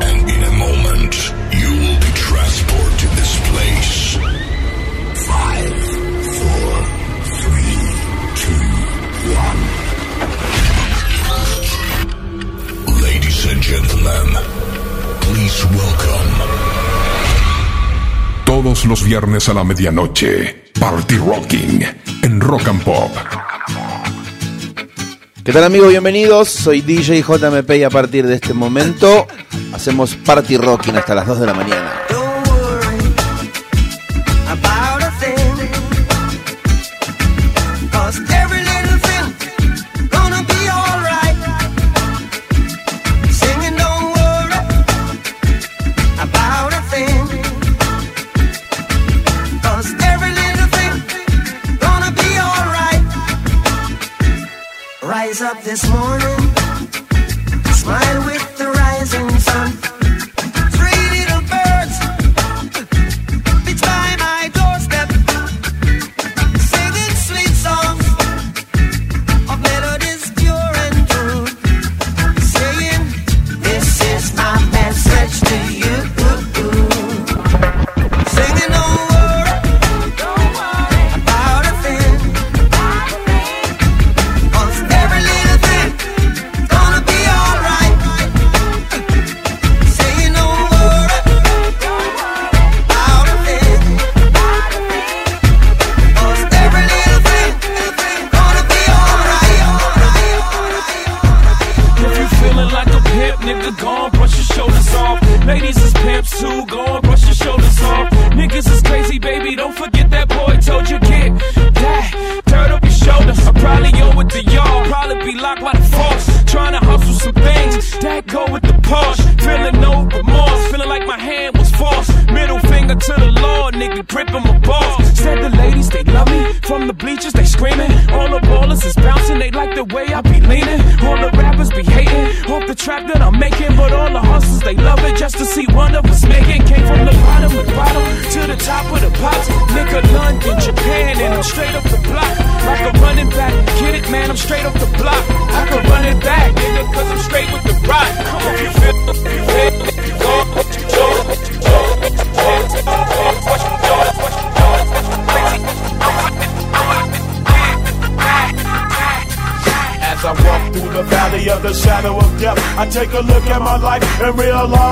And in a moment, you will be transported to this place. Five, four, three, two, one. Ladies and gentlemen, please welcome. Todos los viernes a la medianoche, Party Rocking en Rock and Pop. ¿Qué tal amigos? Bienvenidos, soy DJ JMP y a partir de este momento hacemos Party Rocking hasta las 2 de la mañana.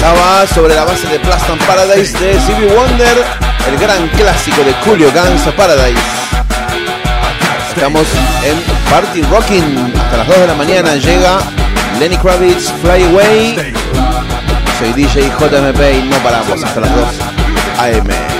Pasaba sobre la base de Plastan Paradise de Stevie Wonder, el gran clásico de Julio Guns Paradise. Estamos en Party Rocking hasta las 2 de la mañana. Llega Lenny Kravitz, Fly Away. Soy DJ JMP y no paramos hasta las 2 AM.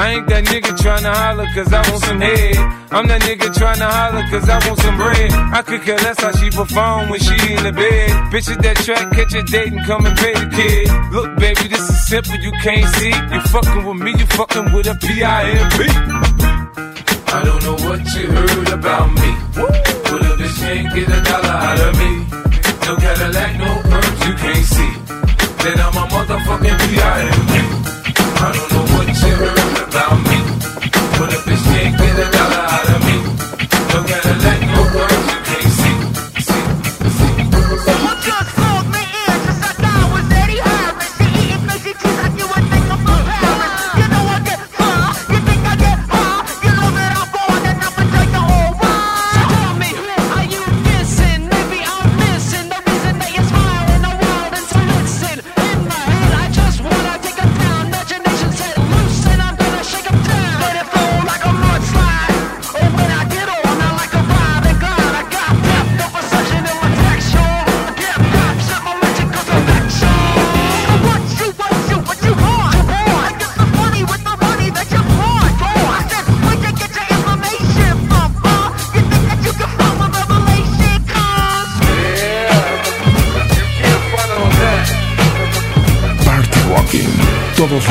I ain't that nigga tryna holler cause I want some head. I'm that nigga tryna holler cause I want some bread. I could care less how she perform when she in the bed. Bitch at that track, catch a date and come and pay the kid. Look, baby, this is simple, you can't see. You fucking with me, you fucking with a P-I-M-P. I don't know what you heard about me. But a bitch can't get a dollar out of me. No Cadillac, no perms, you can't see. Then I'm a motherfucking P.I.M.P. I don't know what you heard about me. But a bitch can't get a dollar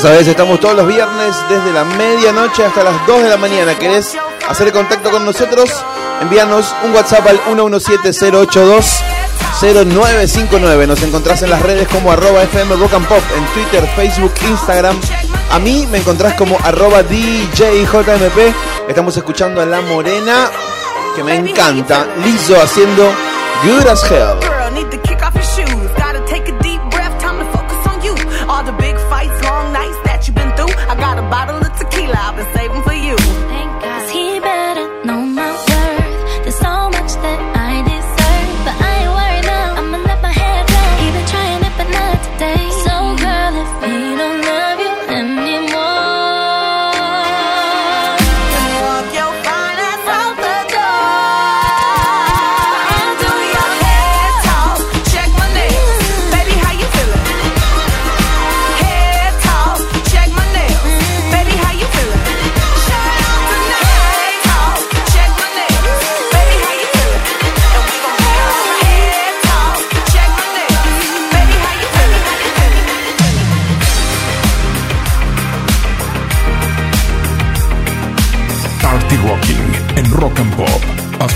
Sabes, estamos todos los viernes desde la medianoche hasta las 2 de la mañana. ¿Querés hacer el contacto con nosotros? Envíanos un WhatsApp al 1170820959. Nos encontrás en las redes como arroba FM Rock and Pop, en Twitter, Facebook, Instagram. A mí me encontrás como arroba DJJMP. Estamos escuchando a La Morena, que me encanta. Lizo haciendo Good as Hell. bottle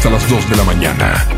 hasta las 2 de la mañana.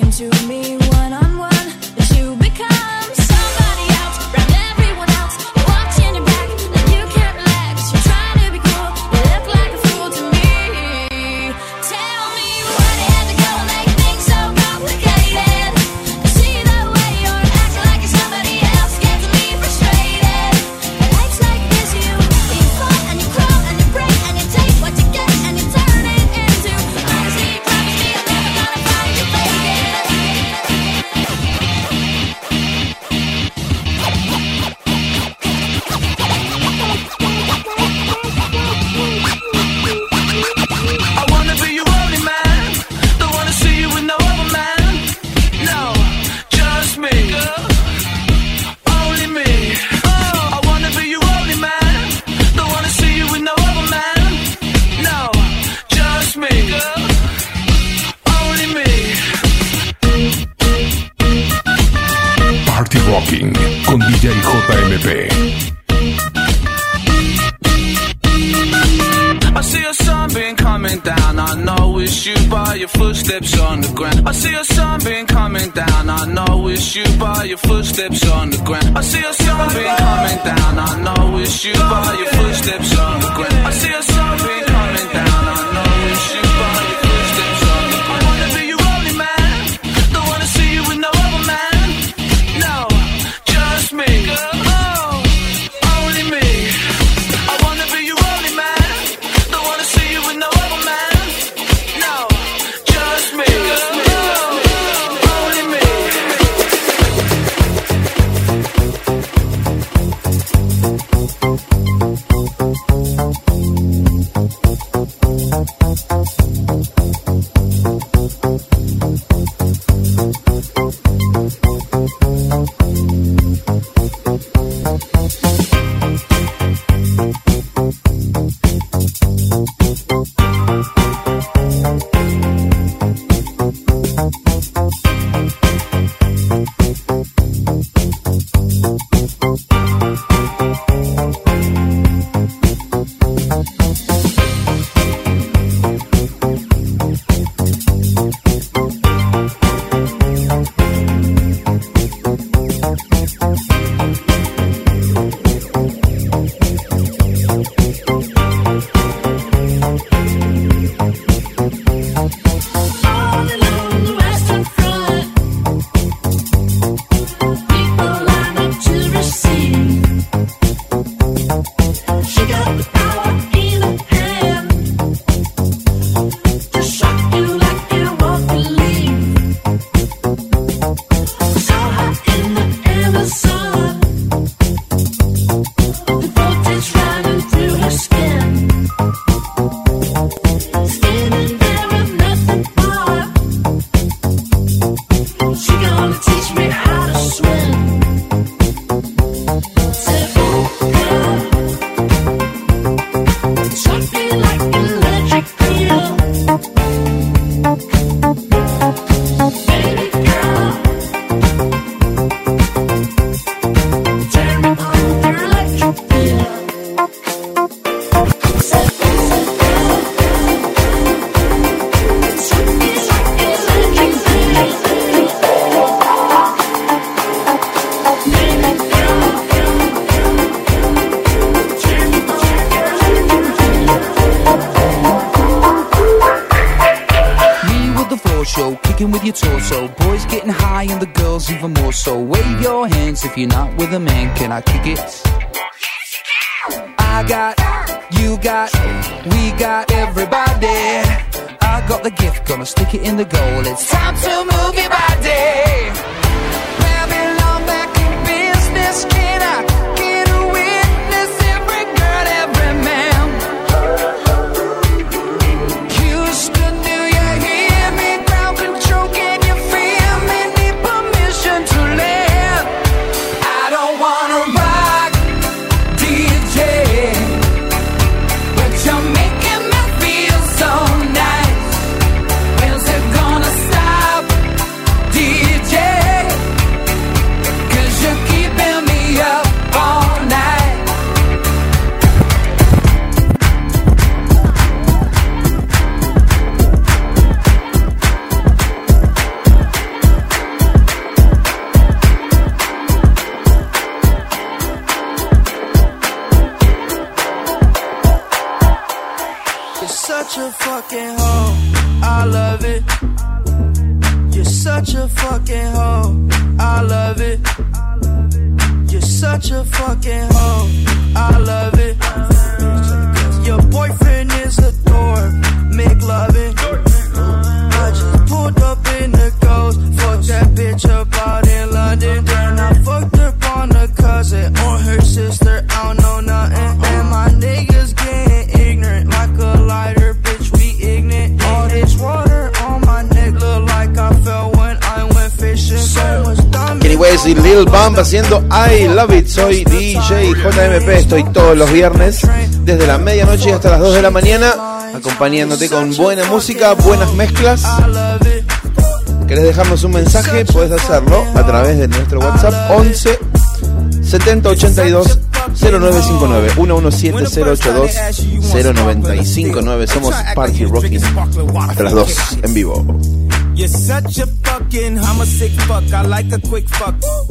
talking to me one on one. JMP estoy todos los viernes desde la medianoche hasta las 2 de la mañana acompañándote con buena música, buenas mezclas. ¿Querés dejarnos un mensaje? Puedes hacerlo a través de nuestro WhatsApp 11 7082 0959 117082 0959 Somos Party Rocking hasta las 2 en vivo.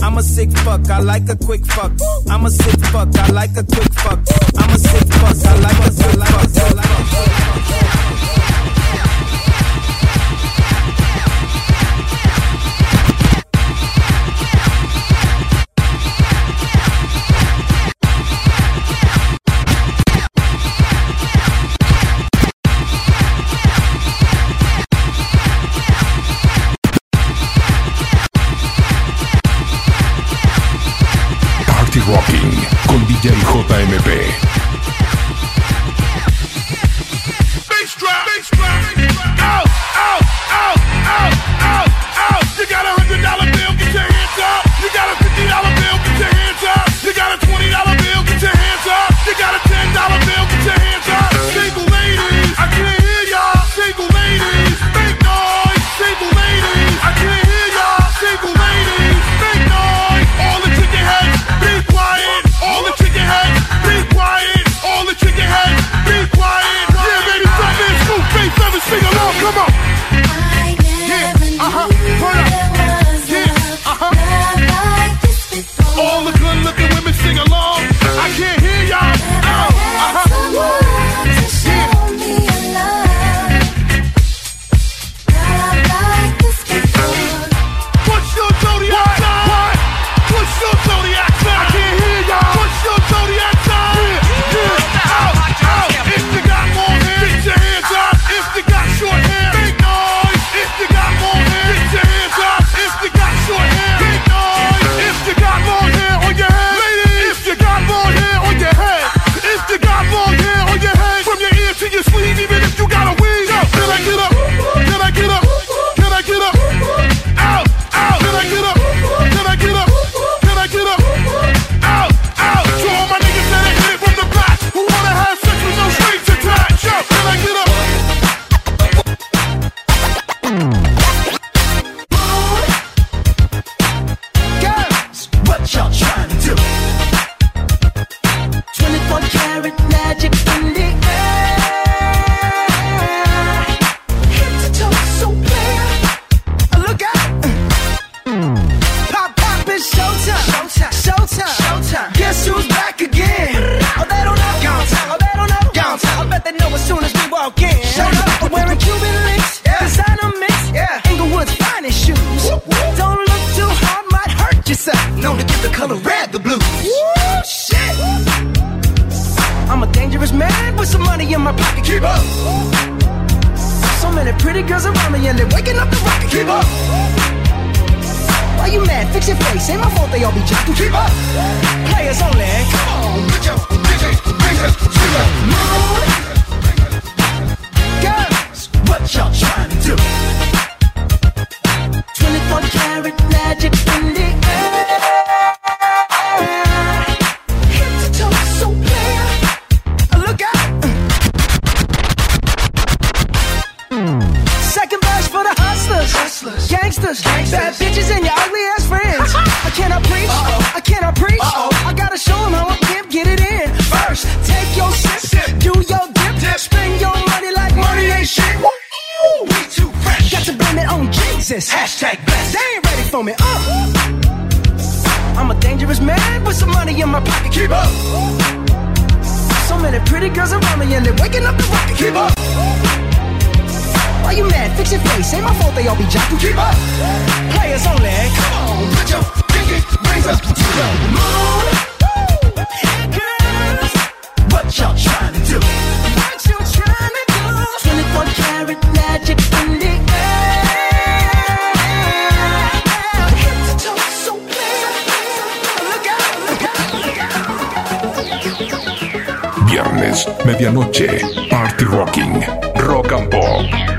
I'm a sick fuck, I like a quick fuck. I'm a sick fuck, I like a quick fuck. I'm a sick fuck, I like a quick fuck. Villa y JMP. Pretty girls around me and they're waking up the rocket. Keep up. Why you mad? Fix your face. Ain't my fault they all be jocking. Keep up. Players only. Come on, put your pinky rings up to the moon. Girls, what y'all trying medianoche, Party Rocking, Rock and Pop.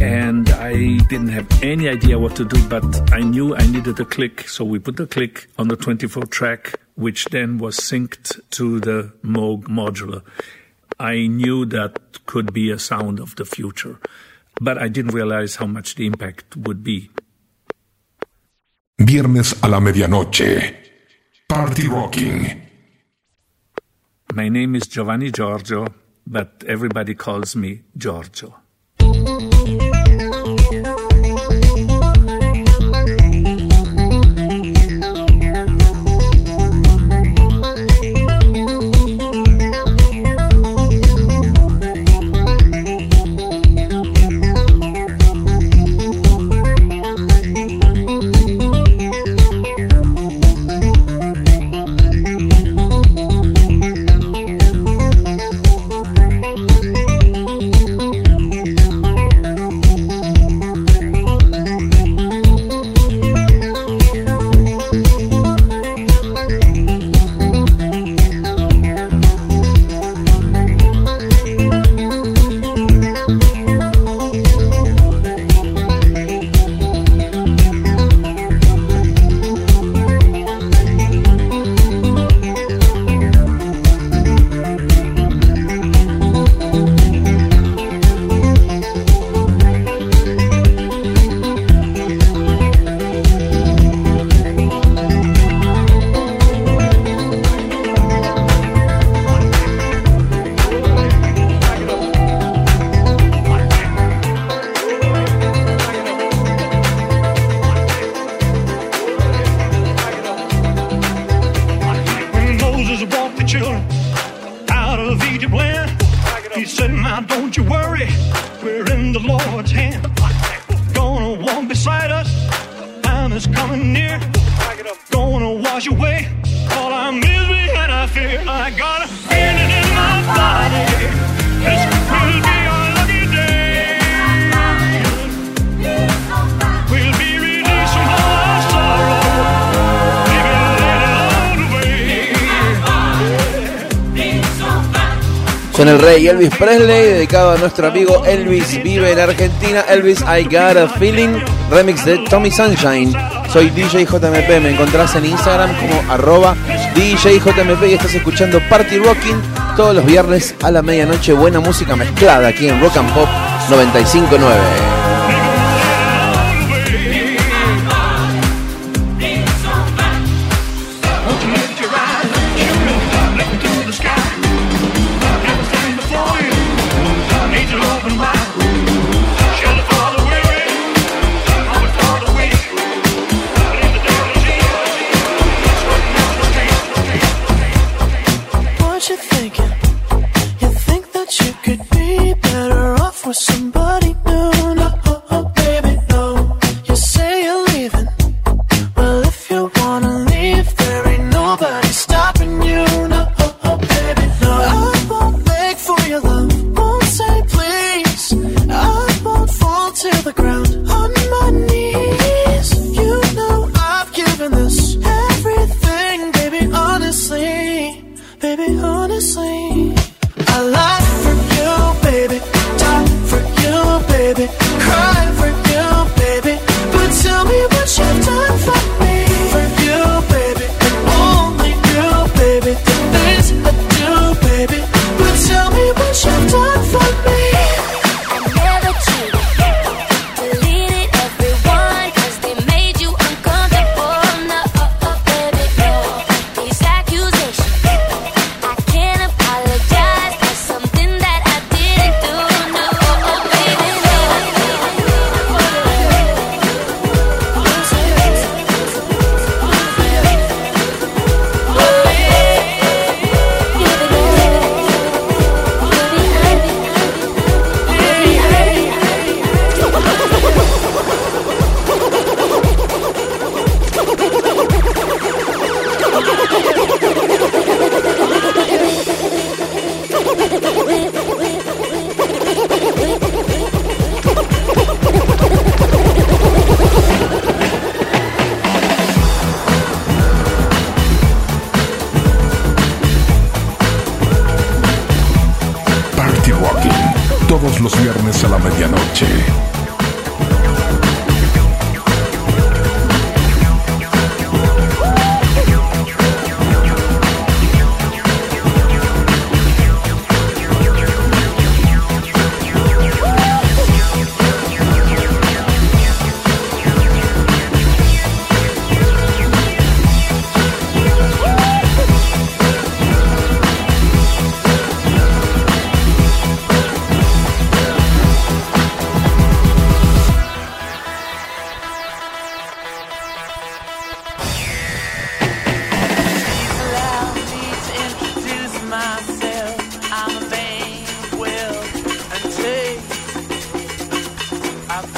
And I didn't have any idea what to do, but I knew I needed a click. So we put the click on the 24 track, which then was synced to the Moog modular. I knew that could be a sound of the future, but I didn't realize how much the impact would be. Viernes a la medianoche. Party Rocking. My name is Giovanni Giorgio, but everybody calls me Giorgio. Son el rey Elvis Presley, dedicado a nuestro amigo Elvis Vive en Argentina. Elvis I Got a Feeling, remix de Tommy Sunshine. Soy DJ JMP, me encontrás en Instagram como arroba DJ JMP y estás escuchando Party Rocking todos los viernes a la medianoche. Buena música mezclada aquí en Rock and Pop 959.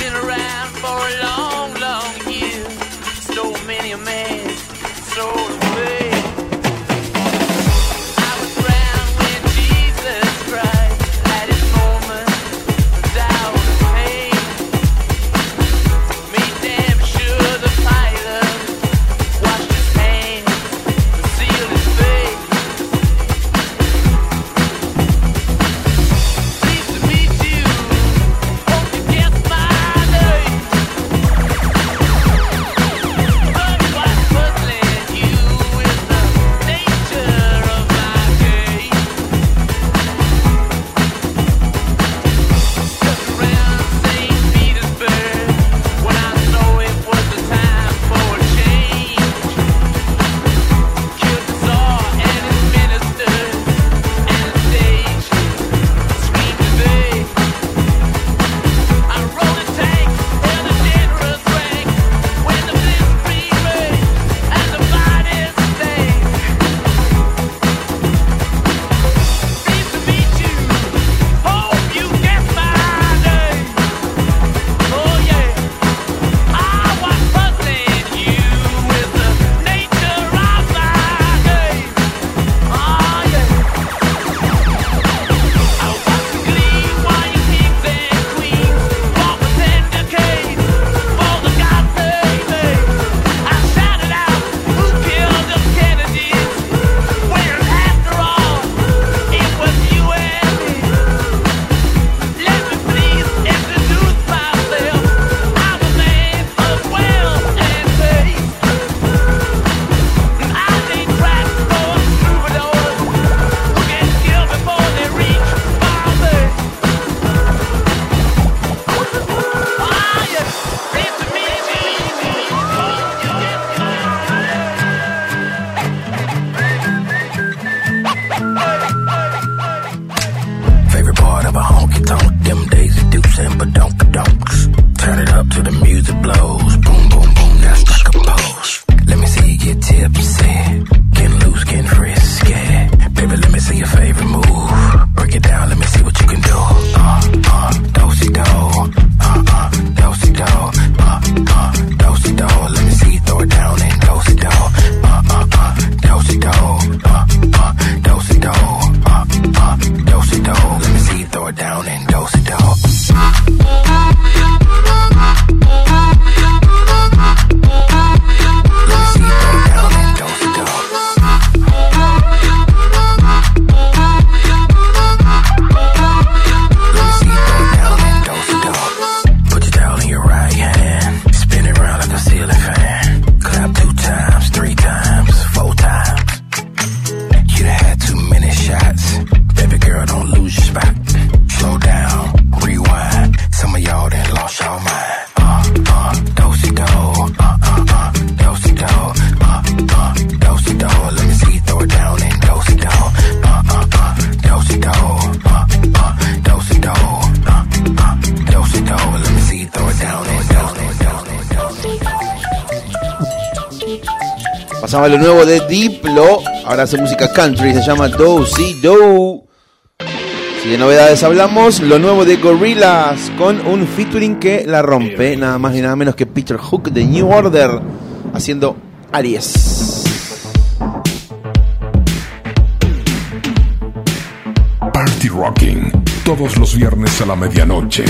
been around for a long lo nuevo de Diplo. Ahora hace música country, se llama Do Si Do. Si de novedades hablamos, lo nuevo de Gorillaz con un featuring que la rompe, nada más y nada menos que Peter Hook de New Order haciendo Aries. Party Rocking, todos los viernes a la medianoche.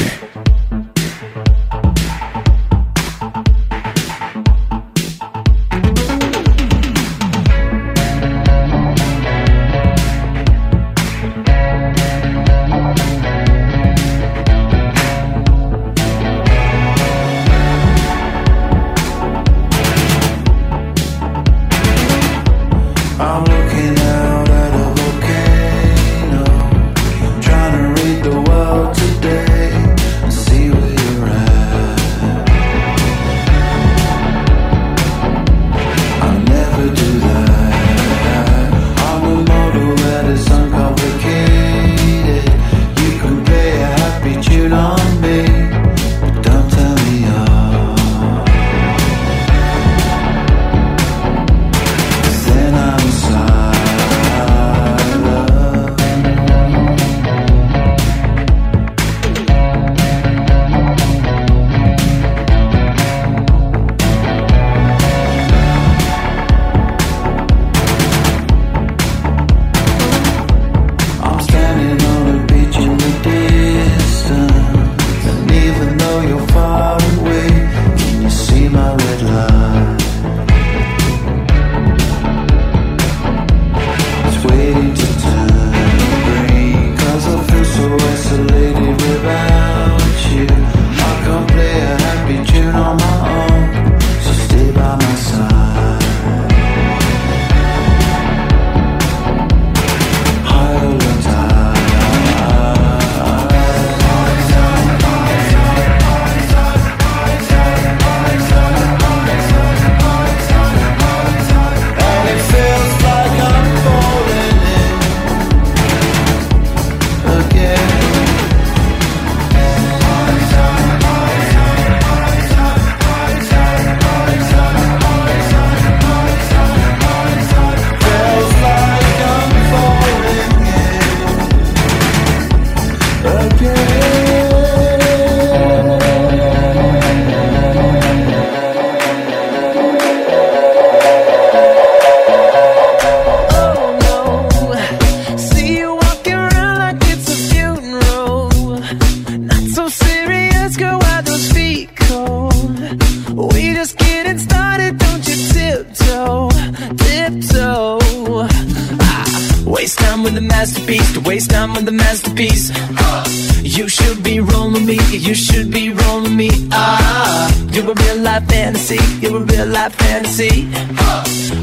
masterpiece to waste time on the masterpiece. Ah, you should be rolling me, you should be rolling me. Ah, you're a real life fantasy, you're a real life fantasy. Ah,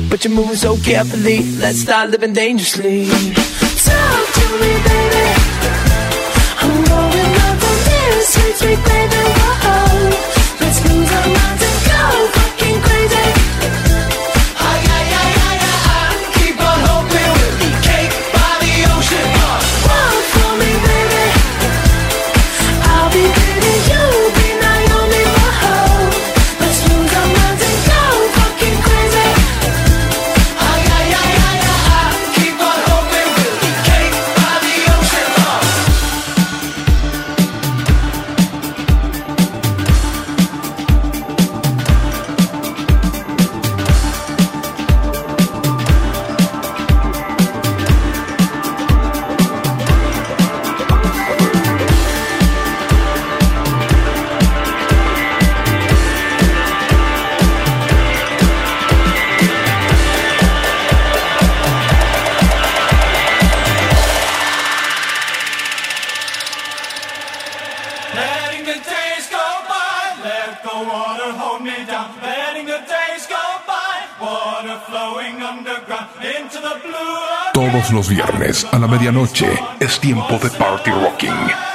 but you're moving so carefully, let's start living dangerously. Talk to me, baby. I'm going up on this, sweet, sweet baby. a la medianoche. Es tiempo de Party Rocking.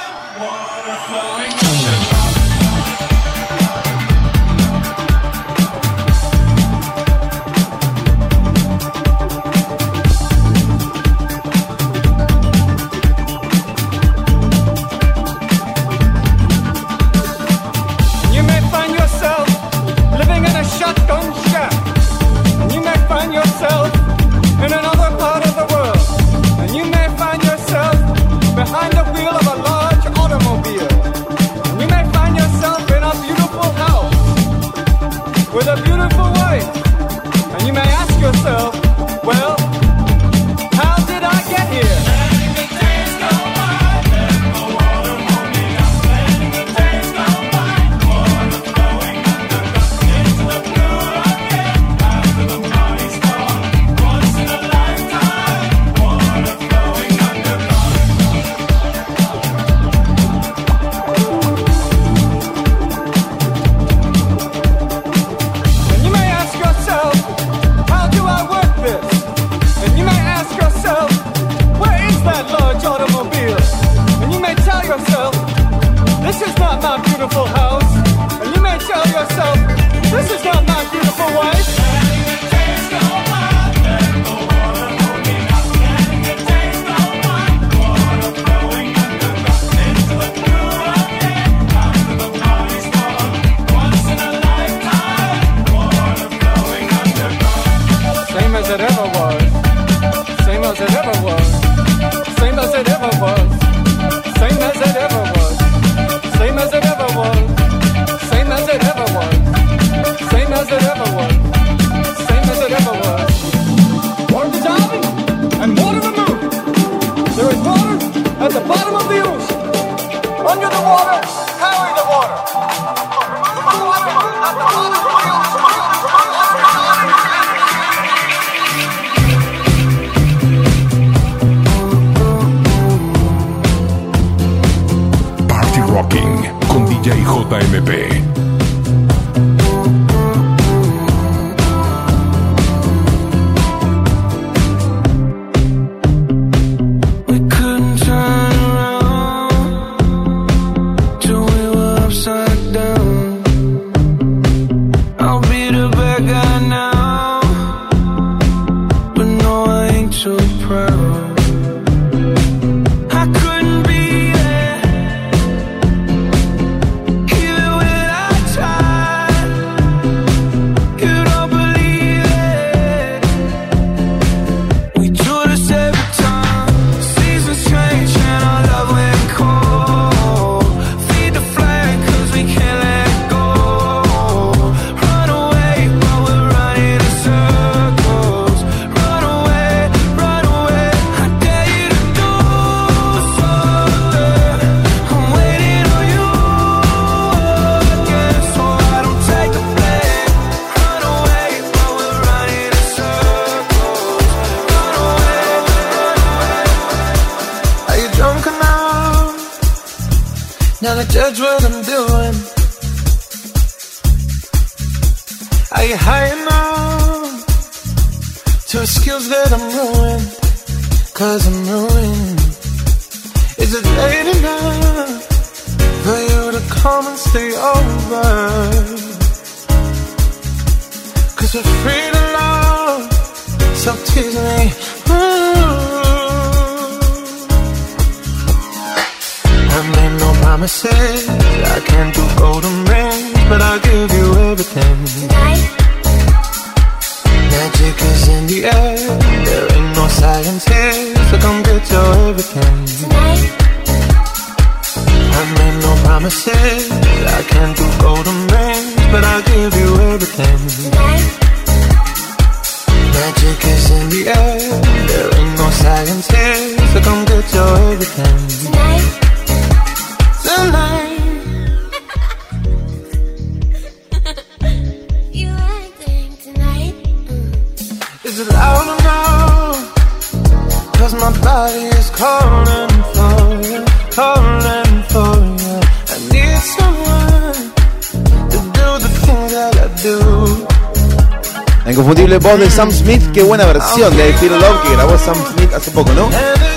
Buena versión de Feel Love que grabó Sam Smith hace poco, ¿no?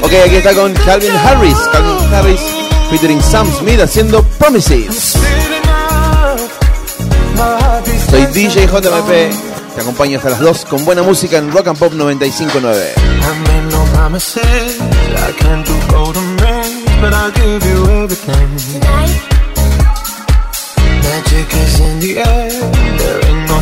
Ok, aquí está con Calvin Harris, Calvin Harris featuring Sam Smith haciendo Promises. Soy DJ JMP, te acompaño hasta las 2 con buena música en Rock and Pop 95.9.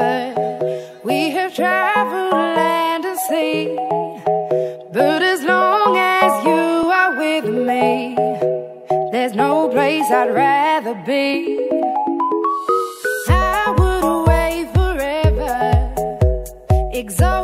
We have traveled land and sea. But as long as you are with me, there's no place I'd rather be. I would away forever, exalted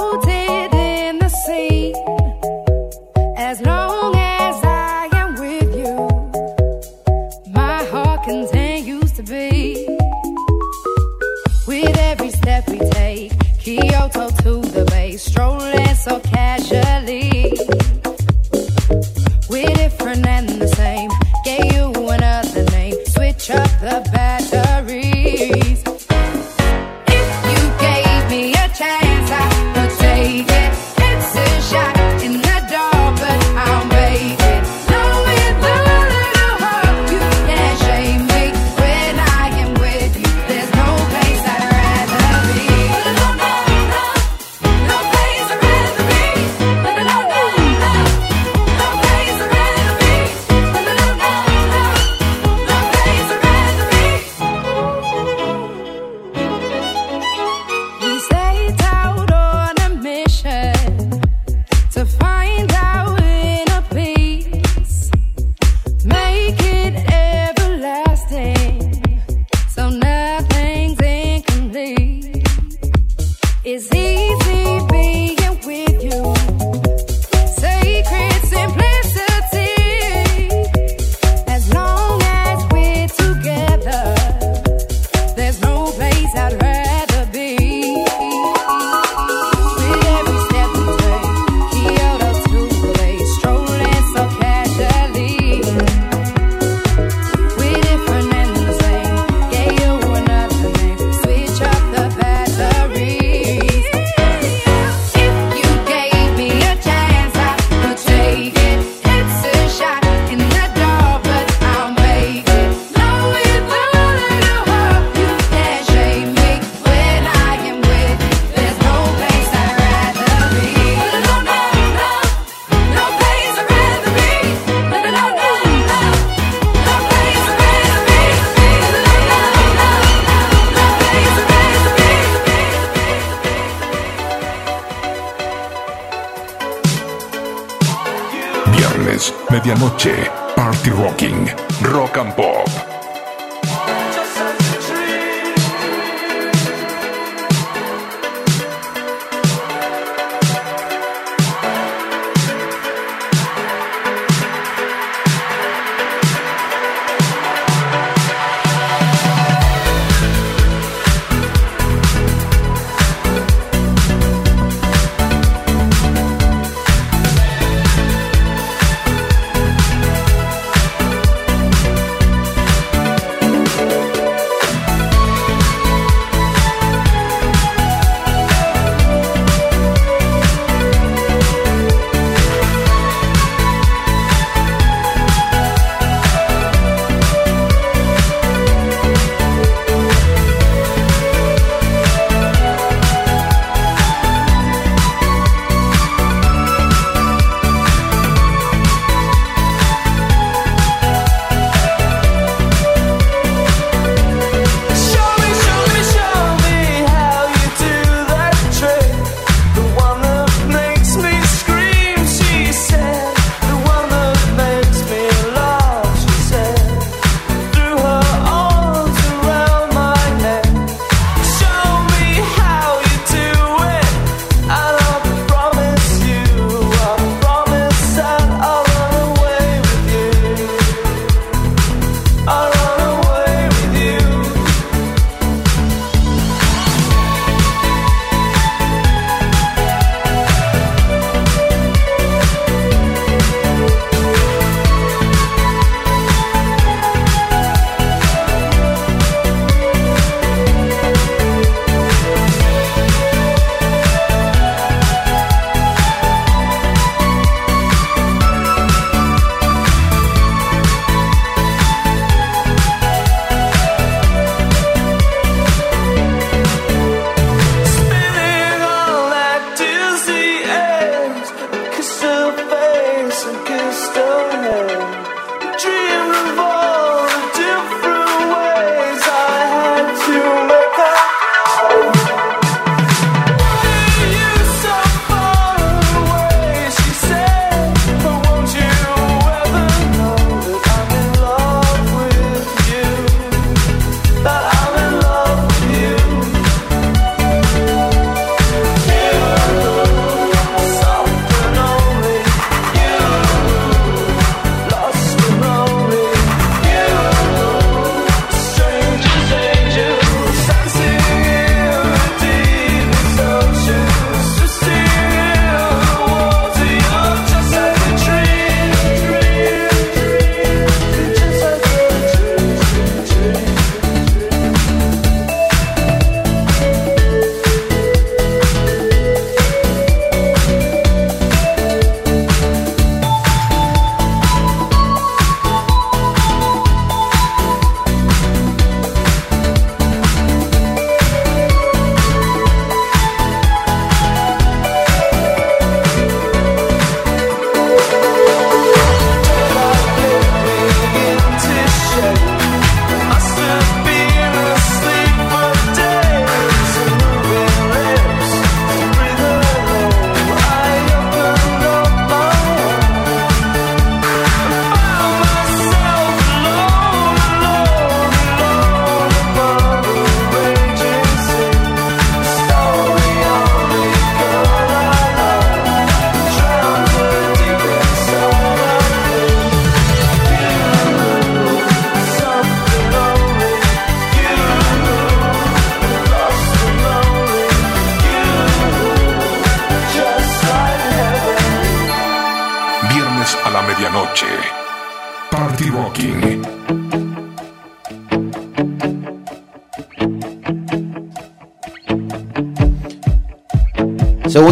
Viernes, medianoche, party rocking, rock and pop.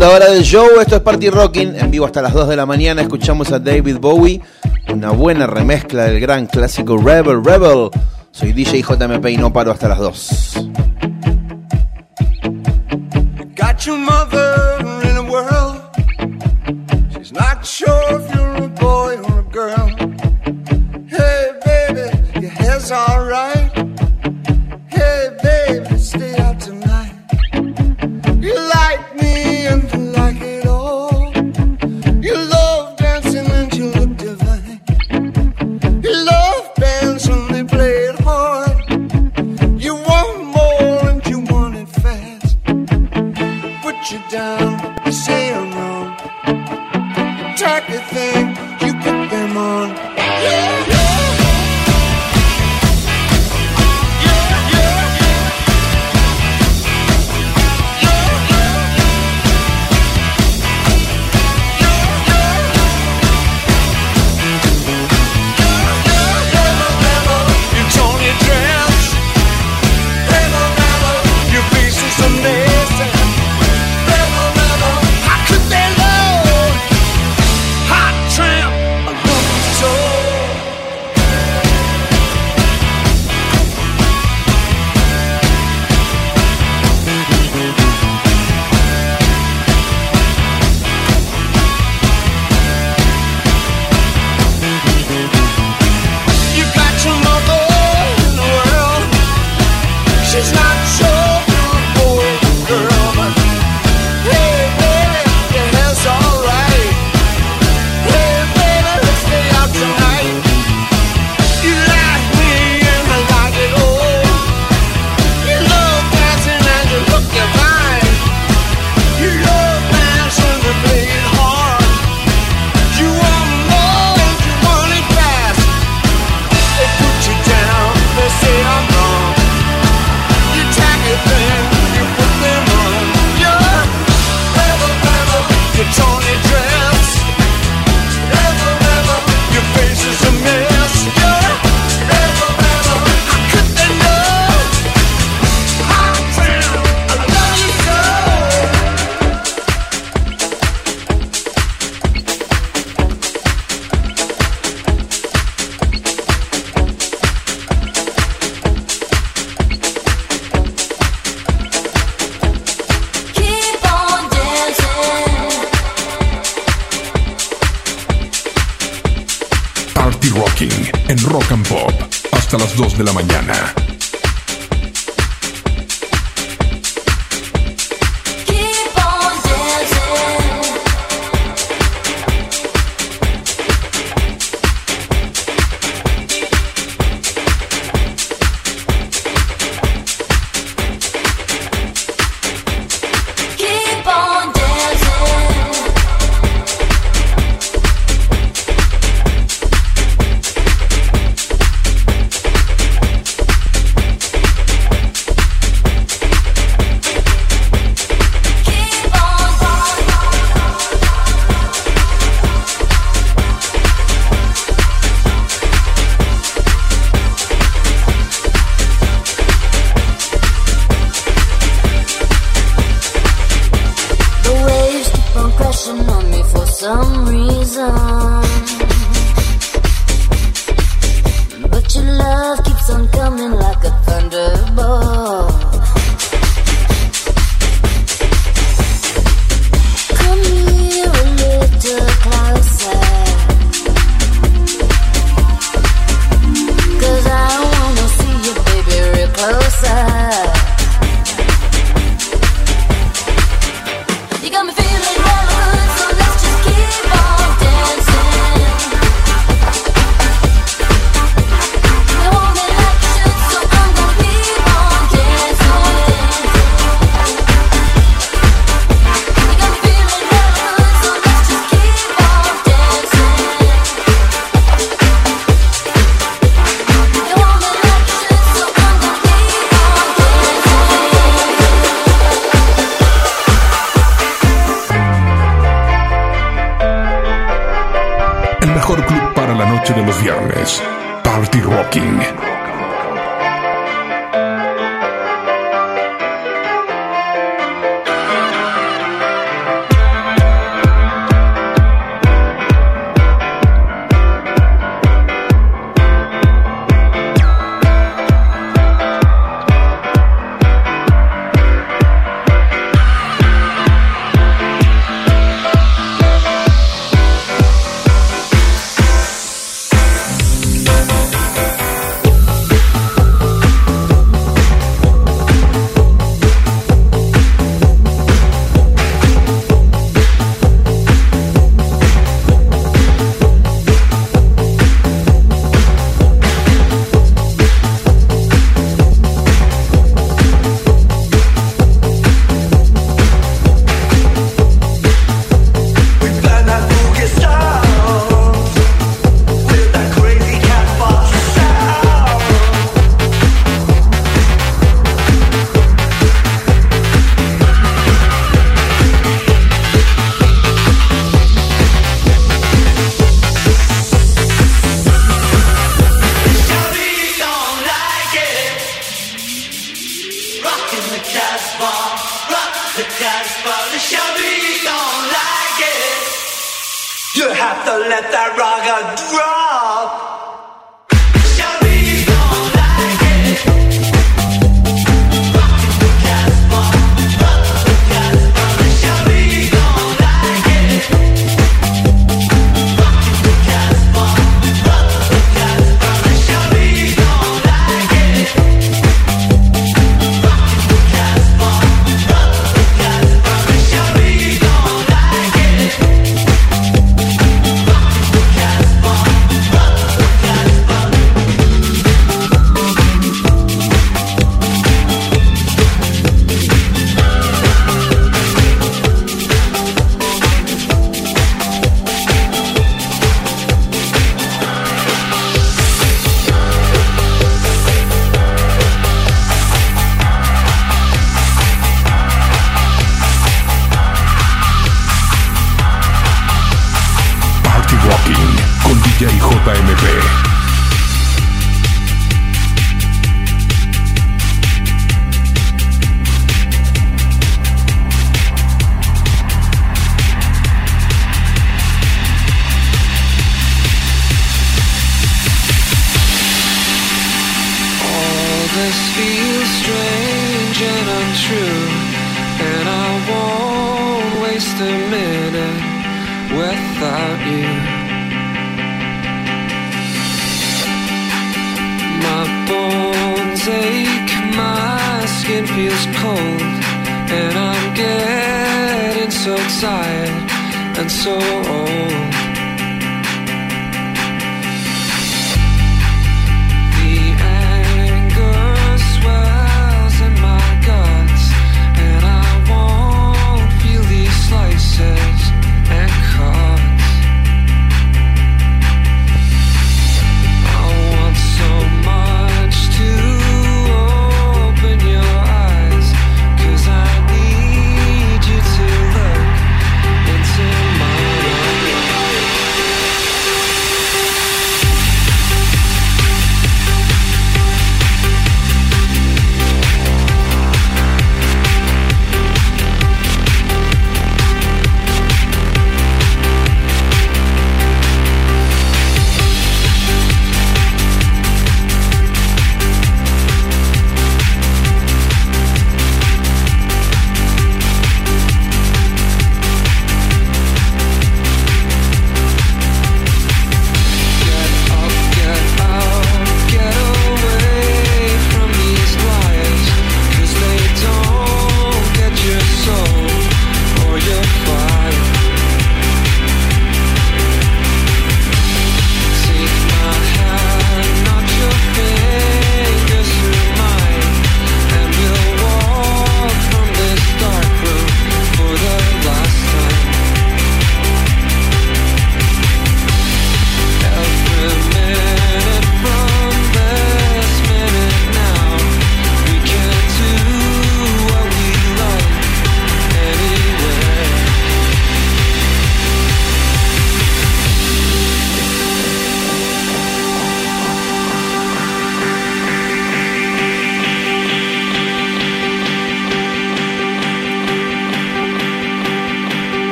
segunda hora del show. Esto es Party Rocking. En vivo hasta las 2 de la mañana escuchamos a David Bowie. Una buena remezcla del gran clásico Rebel Rebel. Soy DJ JMP y no paro hasta las 2. Hasta las 2 de la mañana.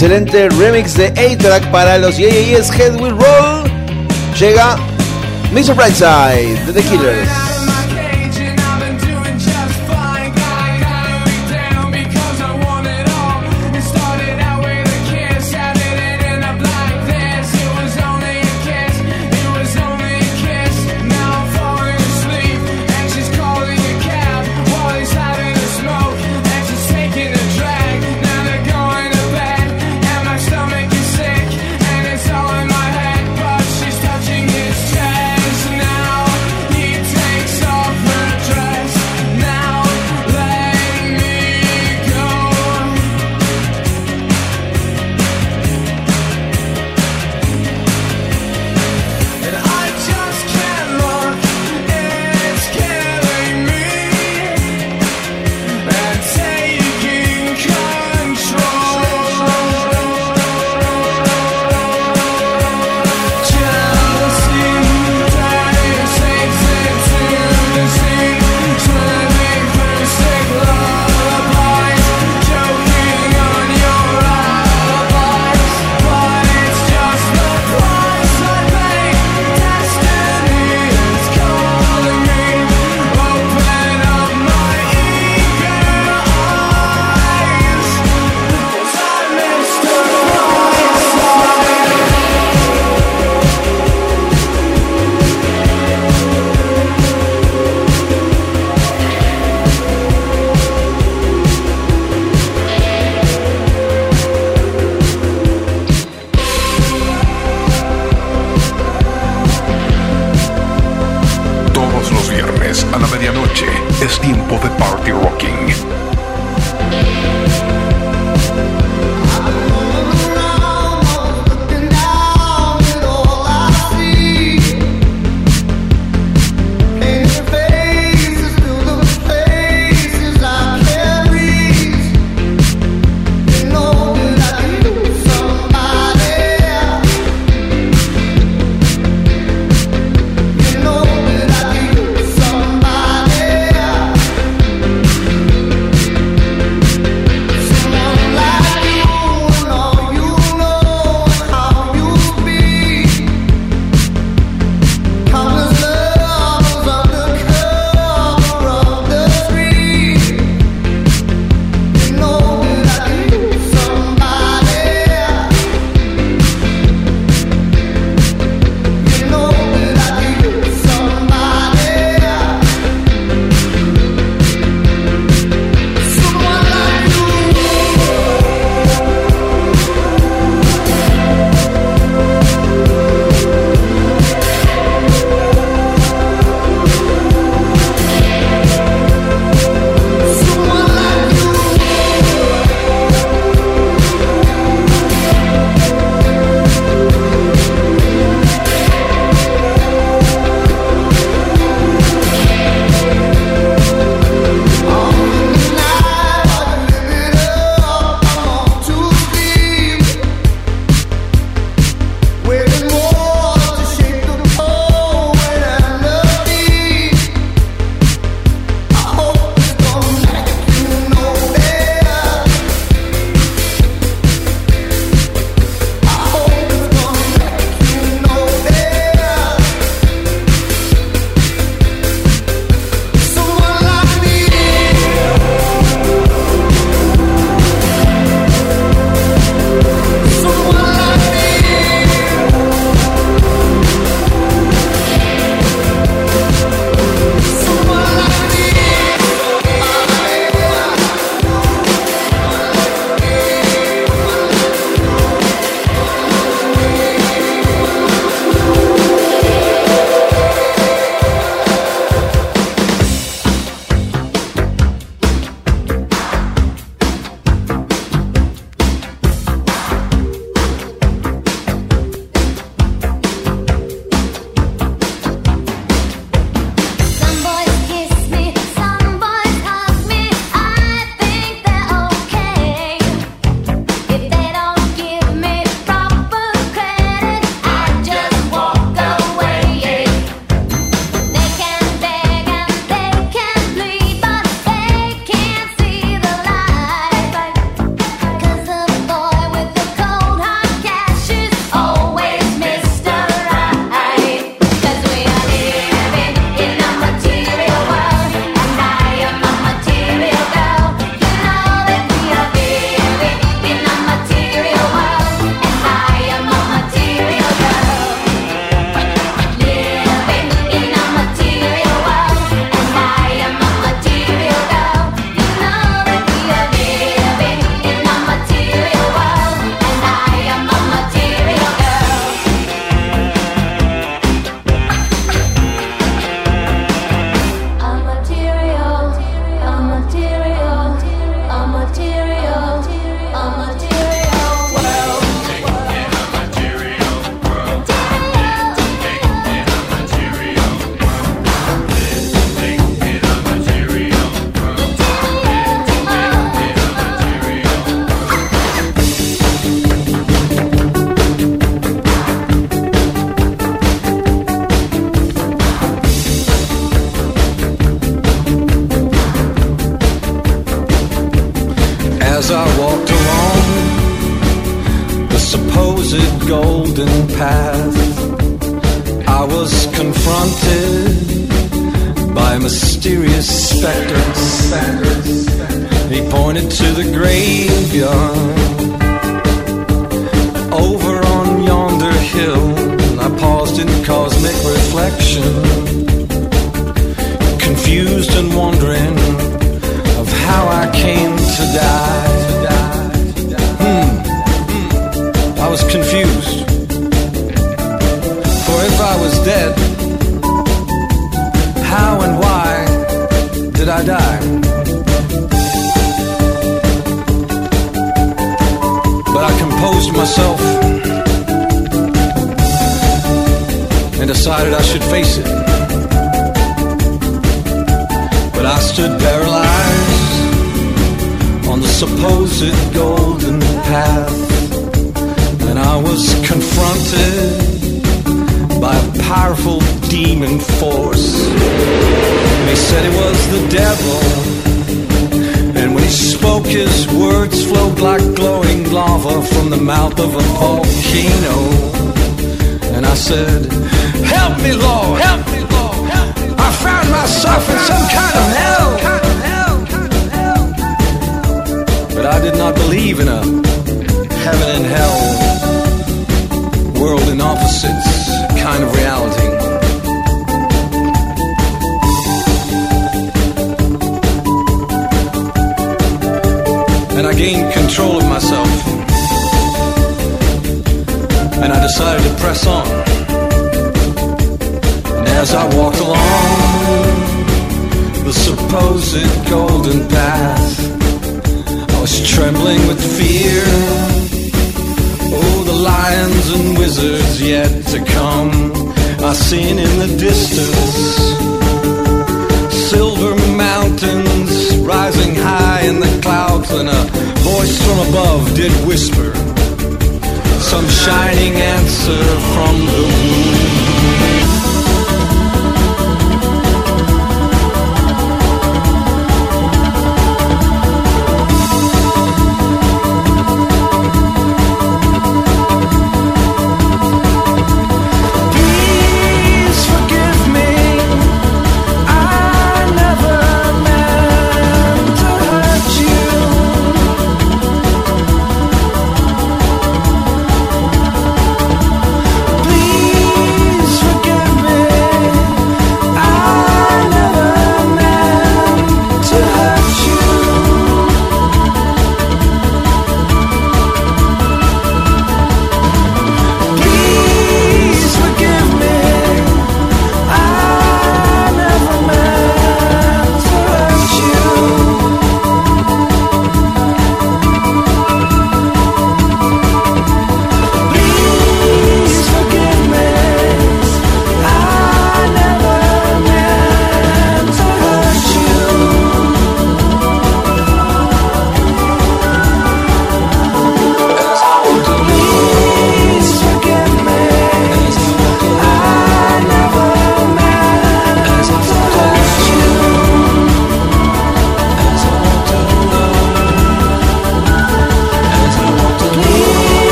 excelente remix de A-Track para los Yeyes Head Will Roll. Llega Mr. Brightside de The Killers. medianoche. Es tiempo de party rocking.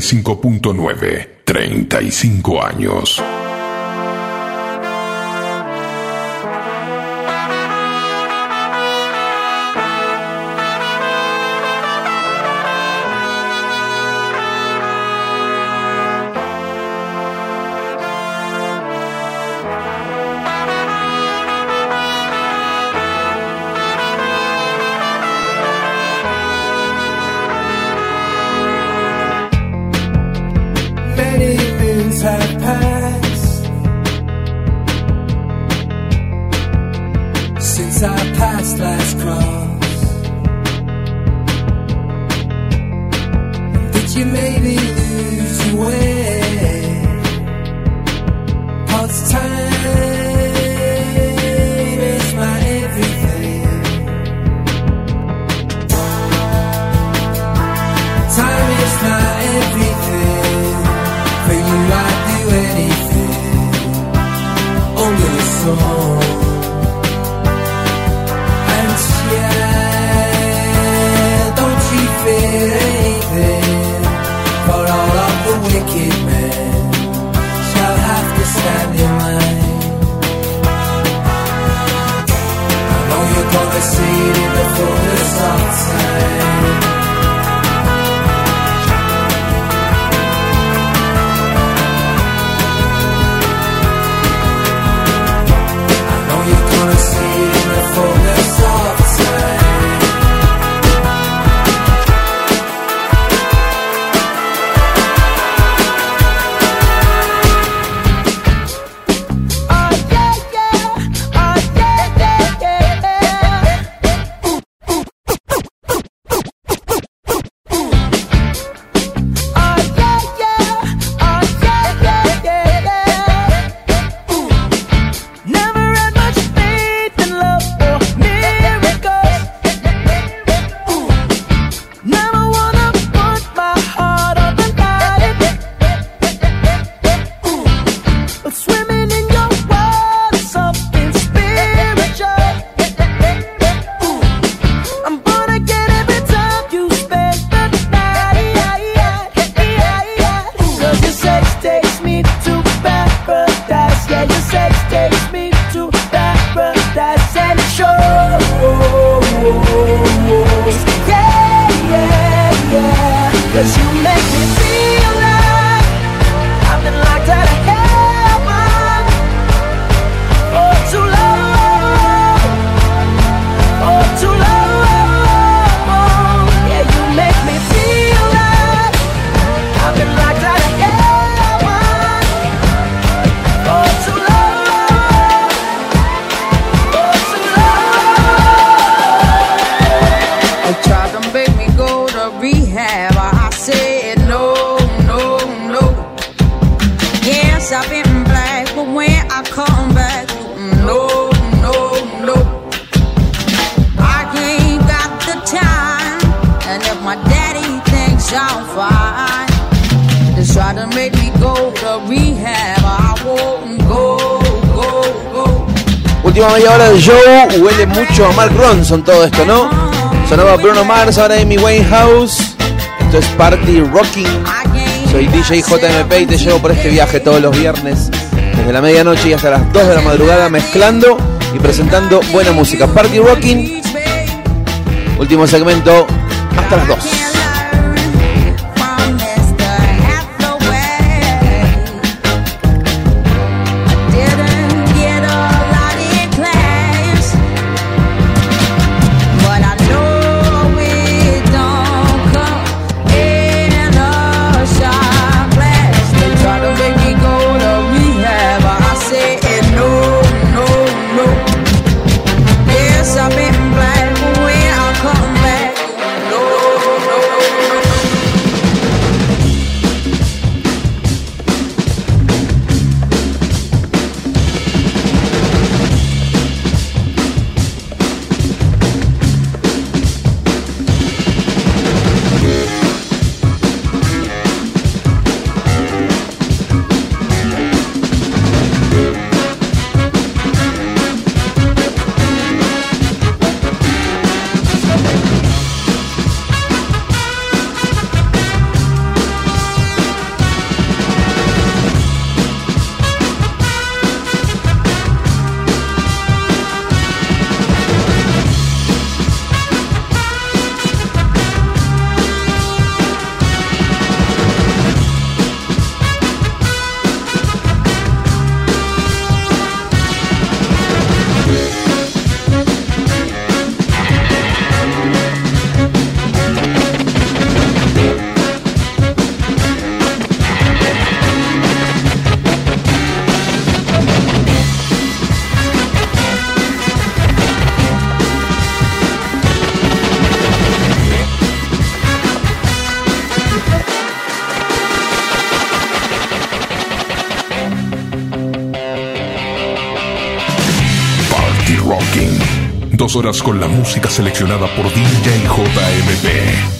95.9, 35 años. Thompson, todo esto, ¿no? Sonaba Bruno Mars, ahora en Amy Winehouse. Esto es Party Rocking. Soy DJ JMP y te llevo por este viaje todos los viernes, desde la medianoche y hasta las 2 de la madrugada, mezclando y presentando buena música. Party Rocking, último segmento, hasta las 2. Horas con la música seleccionada por DJ JMP.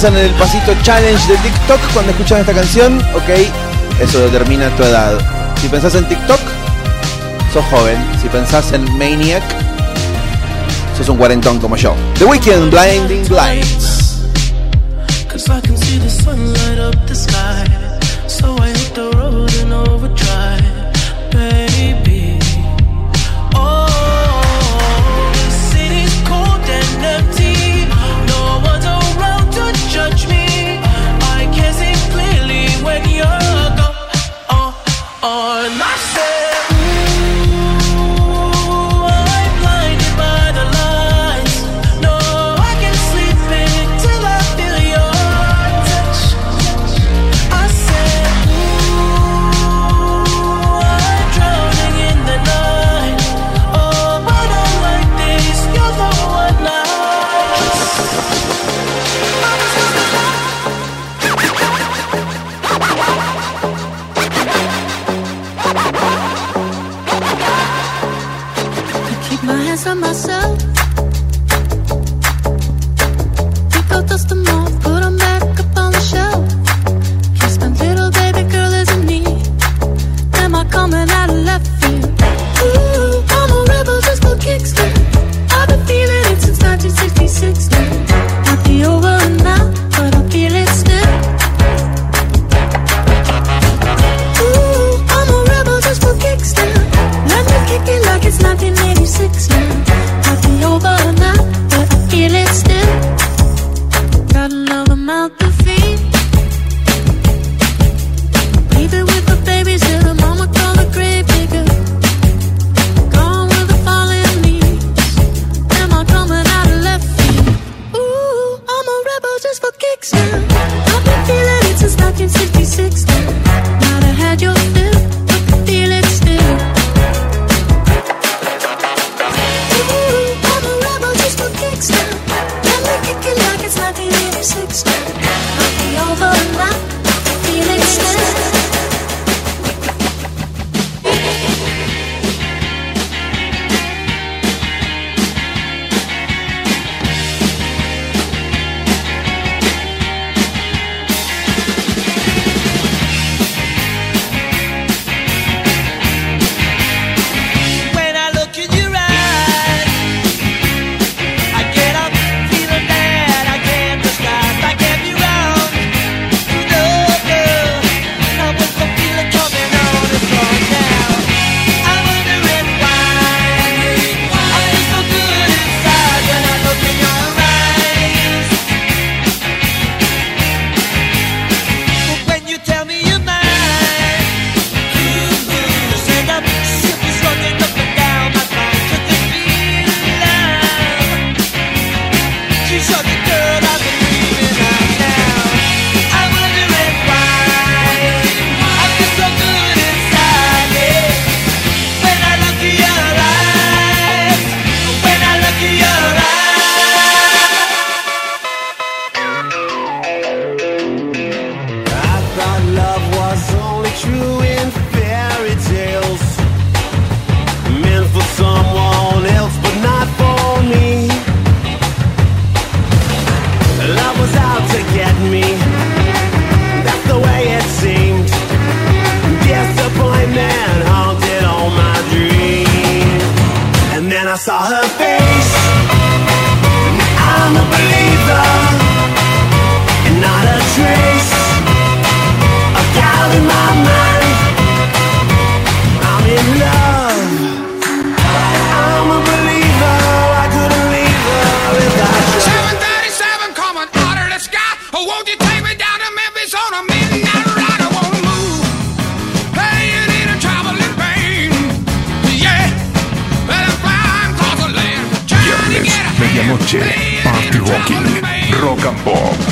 piensan en el pasito challenge de TikTok cuando escuchan esta canción, ok, eso determina tu edad. Si pensás en TikTok, sos joven. Si pensás en Maniac, sos un cuarentón como yo. The Weekend Blinding Blinds. rock and.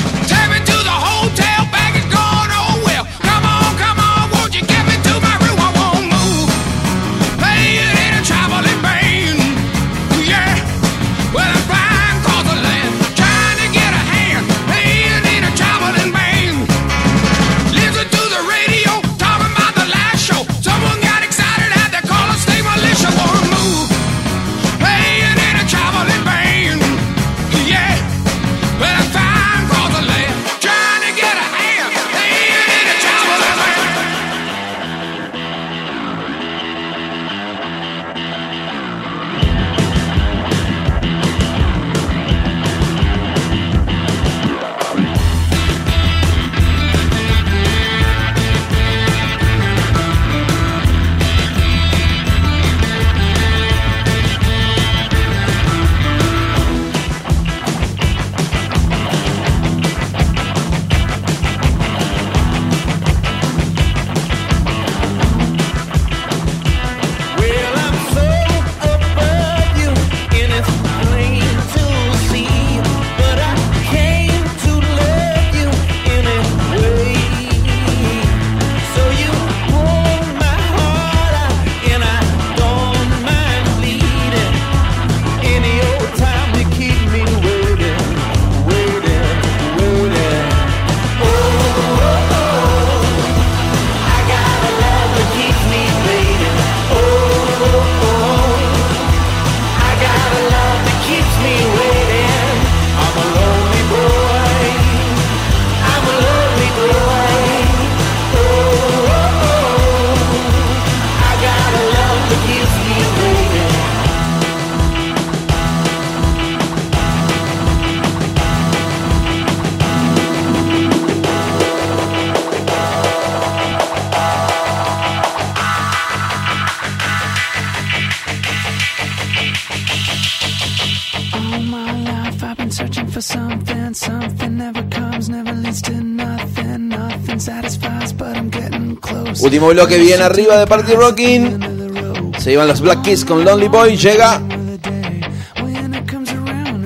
Último bloque bien arriba de Party Rocking. Se iban los Black Keys con Lonely Boy. Llega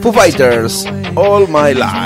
Foo Fighters All My Life.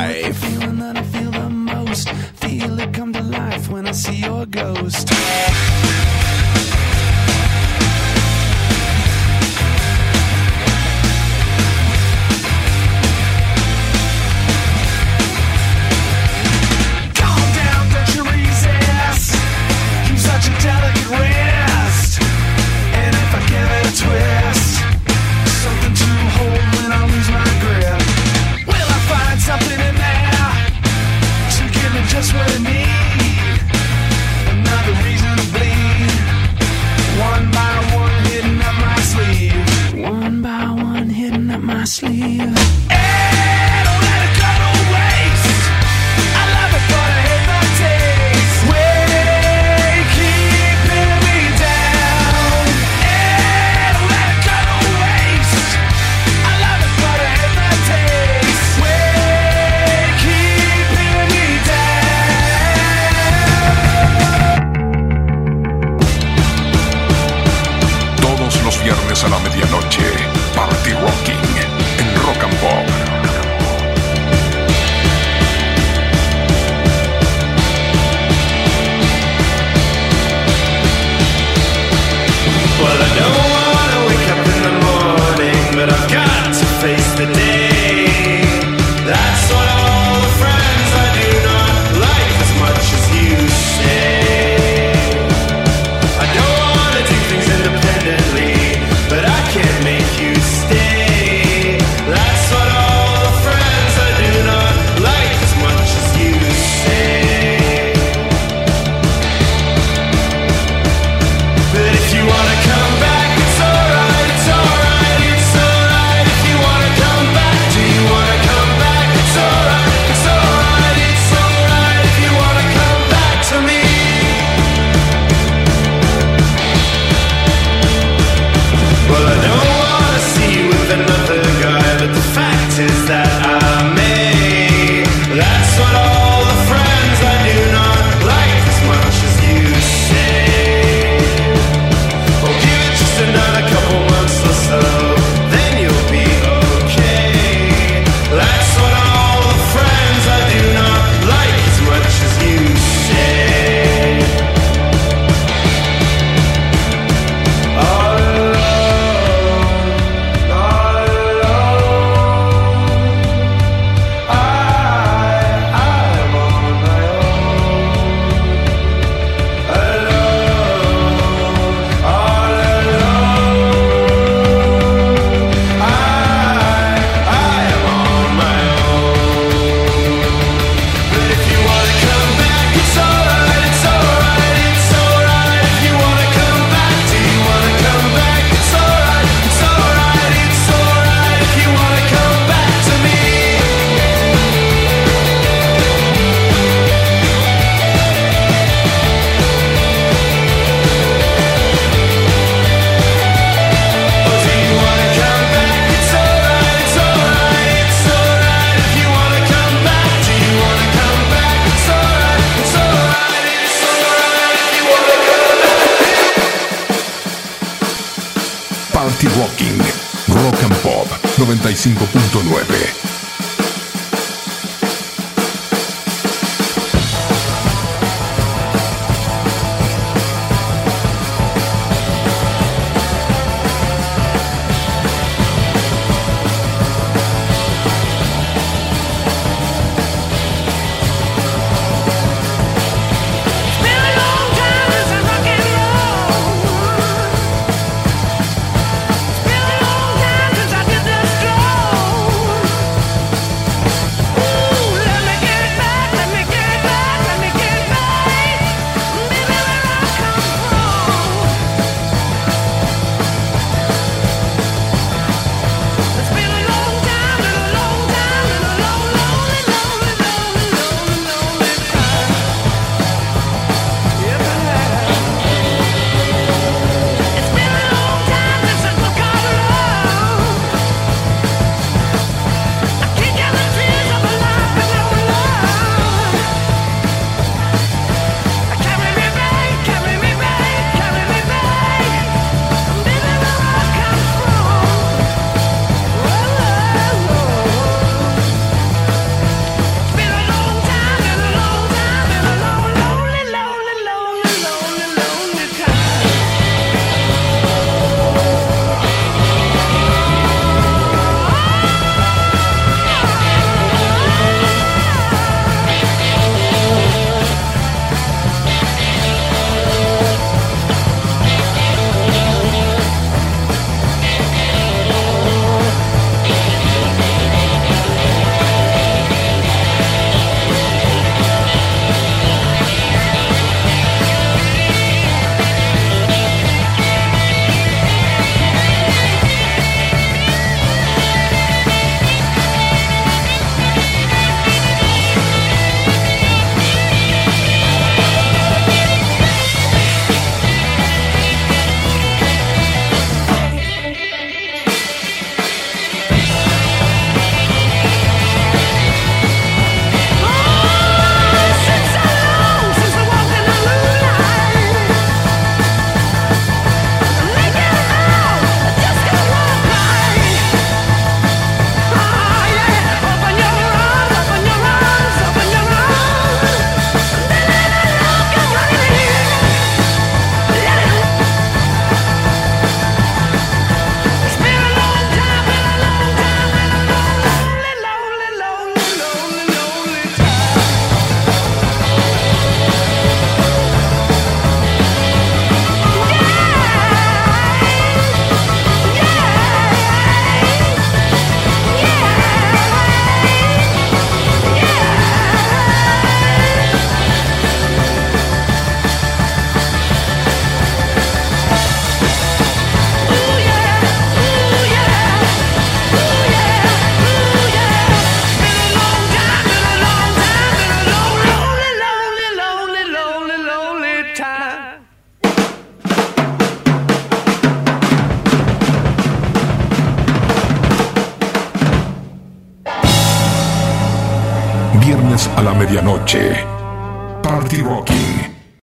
Viernes